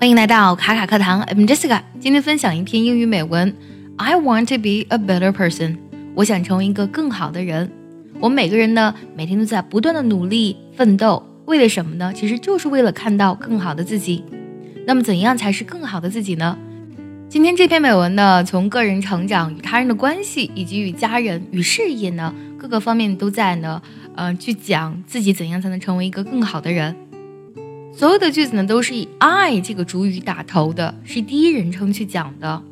欢迎来到卡卡课堂，I'm Jessica。今天分享一篇英语美文。I want to be a better person。我想成为一个更好的人。我们每个人呢，每天都在不断的努力奋斗，为了什么呢？其实就是为了看到更好的自己。那么，怎样才是更好的自己呢？今天这篇美文呢，从个人成长与他人的关系，以及与家人与事业呢各个方面都在呢，呃，去讲自己怎样才能成为一个更好的人。所有的句子呢，都是以 I 这个主语打头的，是第一人称去讲的。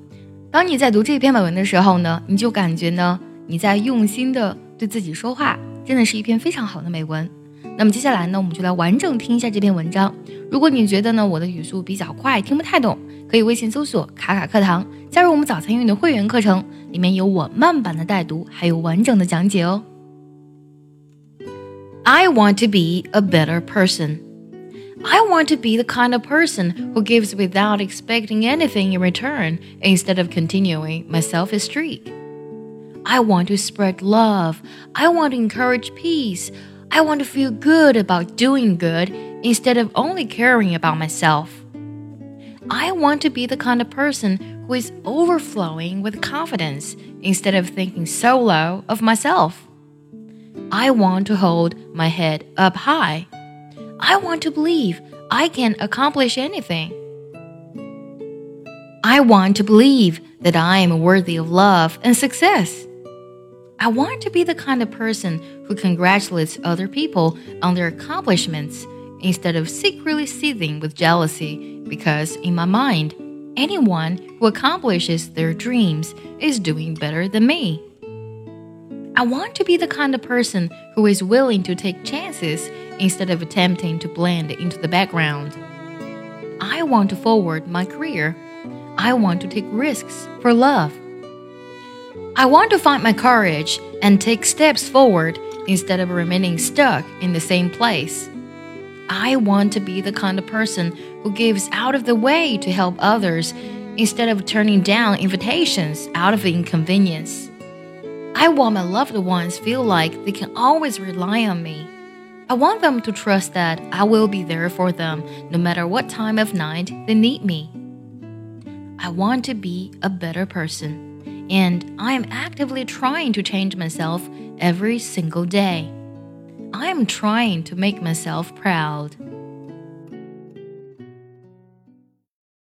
当你在读这篇美文的时候呢，你就感觉呢，你在用心的对自己说话，真的是一篇非常好的美文。那么接下来呢，我们就来完整听一下这篇文章。如果你觉得呢，我的语速比较快，听不太懂，可以微信搜索“卡卡课堂”，加入我们早餐英语的会员课程，里面有我慢版的带读，还有完整的讲解哦。I want to be a better person. I want to be the kind of person who gives without expecting anything in return instead of continuing my selfish streak. I want to spread love. I want to encourage peace. I want to feel good about doing good instead of only caring about myself. I want to be the kind of person who is overflowing with confidence instead of thinking so low of myself. I want to hold my head up high I want to believe I can accomplish anything. I want to believe that I am worthy of love and success. I want to be the kind of person who congratulates other people on their accomplishments instead of secretly seething with jealousy because, in my mind, anyone who accomplishes their dreams is doing better than me. I want to be the kind of person who is willing to take chances instead of attempting to blend into the background. I want to forward my career. I want to take risks for love. I want to find my courage and take steps forward instead of remaining stuck in the same place. I want to be the kind of person who gives out of the way to help others instead of turning down invitations out of inconvenience. I want my loved ones feel like they can always rely on me. I want them to trust that I will be there for them no matter what time of night they need me. I want to be a better person, and I am actively trying to change myself every single day. I am trying to make myself proud.